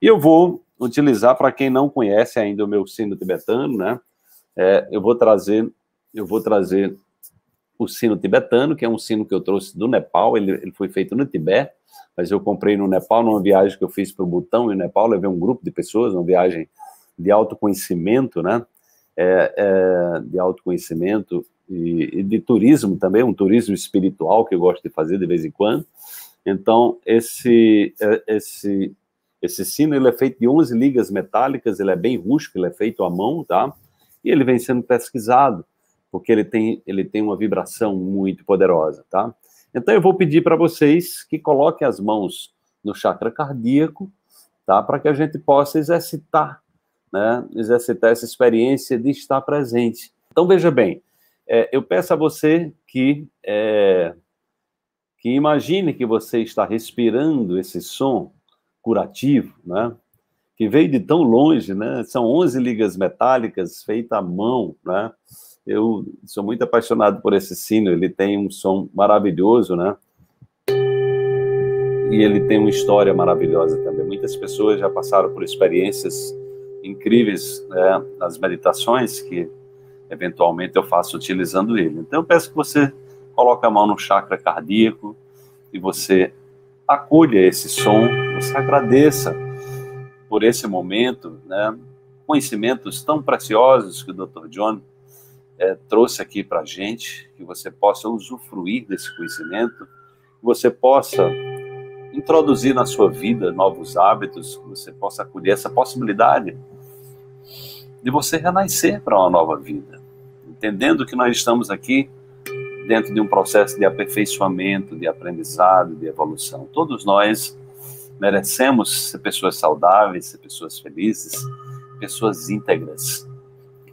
E eu vou utilizar, para quem não conhece ainda o meu sino tibetano, né? É, eu vou trazer, eu vou trazer o sino tibetano, que é um sino que eu trouxe do Nepal, ele, ele foi feito no Tibete, mas eu comprei no Nepal, numa viagem que eu fiz para o Butão e no Nepal, levei um grupo de pessoas, uma viagem de autoconhecimento, né? É, é, de autoconhecimento e, e, de turismo também, um turismo espiritual que eu gosto de fazer de vez em quando. Então, esse, é, esse, esse sino ele é feito de 11 ligas metálicas, ele é bem rústico, ele é feito à mão, tá? E ele vem sendo pesquisado, porque ele tem, ele tem uma vibração muito poderosa, tá? Então, eu vou pedir para vocês que coloquem as mãos no chakra cardíaco, tá? Para que a gente possa exercitar, né? Exercitar essa experiência de estar presente. Então, veja bem, é, eu peço a você que, é, que imagine que você está respirando esse som curativo, né? Que veio de tão longe, né? São 11 ligas metálicas feitas à mão, né? Eu sou muito apaixonado por esse sino, ele tem um som maravilhoso, né? E ele tem uma história maravilhosa também. Muitas pessoas já passaram por experiências incríveis né, nas meditações que eventualmente eu faço utilizando ele. Então eu peço que você coloque a mão no chakra cardíaco e você acolha esse som, você agradeça por esse momento, né? Conhecimentos tão preciosos que o Dr. John é, trouxe aqui para a gente, que você possa usufruir desse conhecimento, que você possa introduzir na sua vida novos hábitos, que você possa acolher essa possibilidade de você renascer para uma nova vida, entendendo que nós estamos aqui dentro de um processo de aperfeiçoamento, de aprendizado, de evolução. Todos nós merecemos ser pessoas saudáveis, ser pessoas felizes, pessoas íntegras.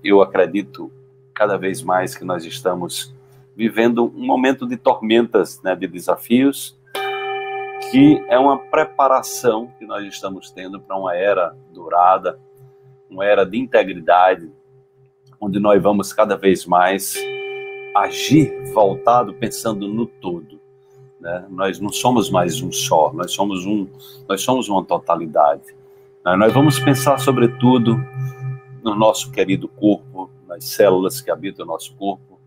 Eu acredito cada vez mais que nós estamos vivendo um momento de tormentas, né, de desafios, que é uma preparação que nós estamos tendo para uma era dourada, uma era de integridade, onde nós vamos cada vez mais agir voltado pensando no todo. Né? Nós não somos mais um só, nós somos um, nós somos uma totalidade. Né? Nós vamos pensar sobretudo no nosso querido corpo, nas células que habitam o nosso corpo,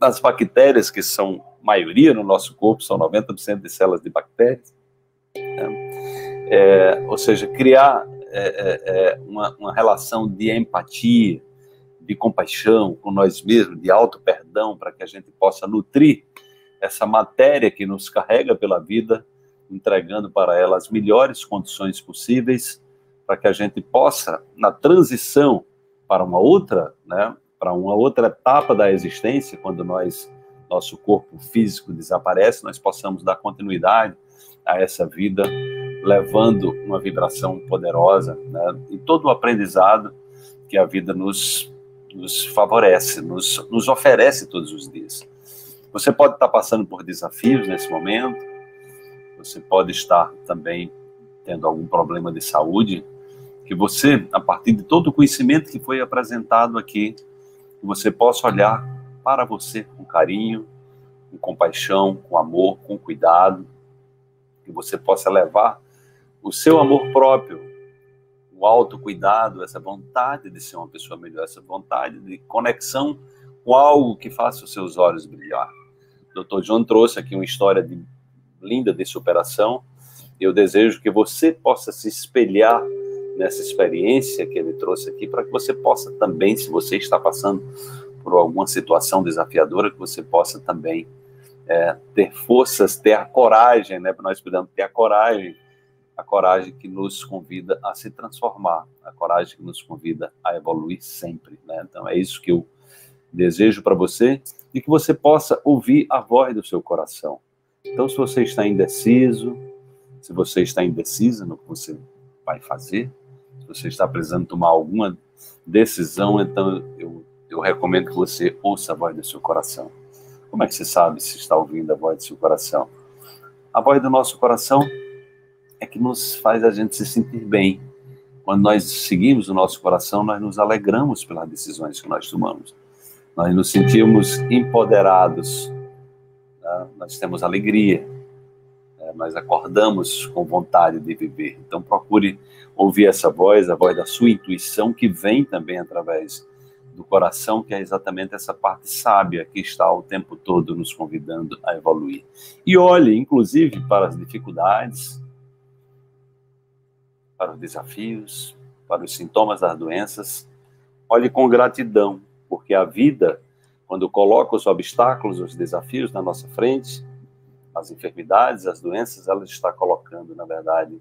nas bactérias que são maioria no nosso corpo, são 90% de células de bactérias. Né? É, ou seja, criar é, é, é, uma, uma relação de empatia, de compaixão com nós mesmos, de auto perdão, para que a gente possa nutrir essa matéria que nos carrega pela vida, entregando para ela as melhores condições possíveis, para que a gente possa, na transição para uma outra, né, para uma outra etapa da existência, quando nós nosso corpo físico desaparece, nós possamos dar continuidade a essa vida, levando uma vibração poderosa né, e todo o aprendizado que a vida nos, nos favorece, nos, nos oferece todos os dias. Você pode estar passando por desafios nesse momento, você pode estar também tendo algum problema de saúde, que você, a partir de todo o conhecimento que foi apresentado aqui, você possa olhar para você com carinho, com compaixão, com amor, com cuidado, que você possa levar o seu amor próprio, o autocuidado, essa vontade de ser uma pessoa melhor, essa vontade de conexão com algo que faça os seus olhos brilhar. Dr. John trouxe aqui uma história de, linda de superação. Eu desejo que você possa se espelhar nessa experiência que ele trouxe aqui, para que você possa também, se você está passando por alguma situação desafiadora, que você possa também é, ter forças, ter a coragem, né? Nós podemos ter a coragem, a coragem que nos convida a se transformar, a coragem que nos convida a evoluir sempre, né? Então é isso que eu desejo para você e que você possa ouvir a voz do seu coração. Então, se você está indeciso, se você está indecisa no que você vai fazer, você está precisando tomar alguma decisão, então eu, eu recomendo que você ouça a voz do seu coração. Como é que você sabe se está ouvindo a voz do seu coração? A voz do nosso coração é que nos faz a gente se sentir bem. Quando nós seguimos o nosso coração, nós nos alegramos pelas decisões que nós tomamos. Nós nos sentimos empoderados, né? nós temos alegria, né? nós acordamos com vontade de viver. Então procure ouvir essa voz, a voz da sua intuição, que vem também através do coração, que é exatamente essa parte sábia que está o tempo todo nos convidando a evoluir. E olhe, inclusive, para as dificuldades, para os desafios, para os sintomas das doenças, olhe com gratidão, porque a vida, quando coloca os obstáculos, os desafios na nossa frente, as enfermidades, as doenças, ela está colocando, na verdade,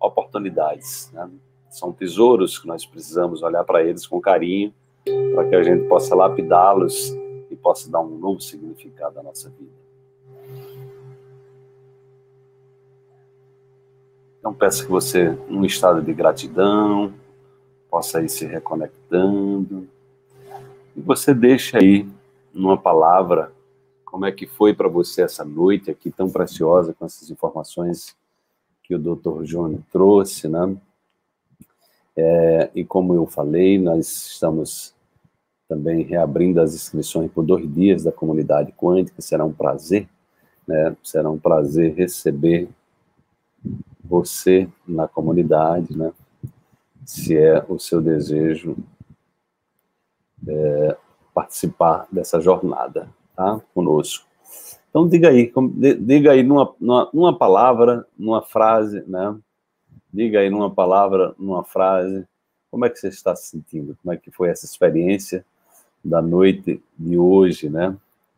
oportunidades. Né? São tesouros que nós precisamos olhar para eles com carinho, para que a gente possa lapidá-los e possa dar um novo significado à nossa vida. Então peço que você, num estado de gratidão, possa ir se reconectando. E você deixa aí, numa palavra, como é que foi para você essa noite aqui tão preciosa com essas informações que o Dr. Júnior trouxe, né? É, e como eu falei, nós estamos também reabrindo as inscrições por dois dias da comunidade quântica. Será um prazer, né? Será um prazer receber você na comunidade, né? Se é o seu desejo é, participar dessa jornada, tá? Conosco. Então, diga aí, diga aí numa, numa, numa, palavra, numa frase, né? Diga aí numa palavra, numa frase, como é que você está se sentindo? Como é que foi essa experiência da noite de hoje, né?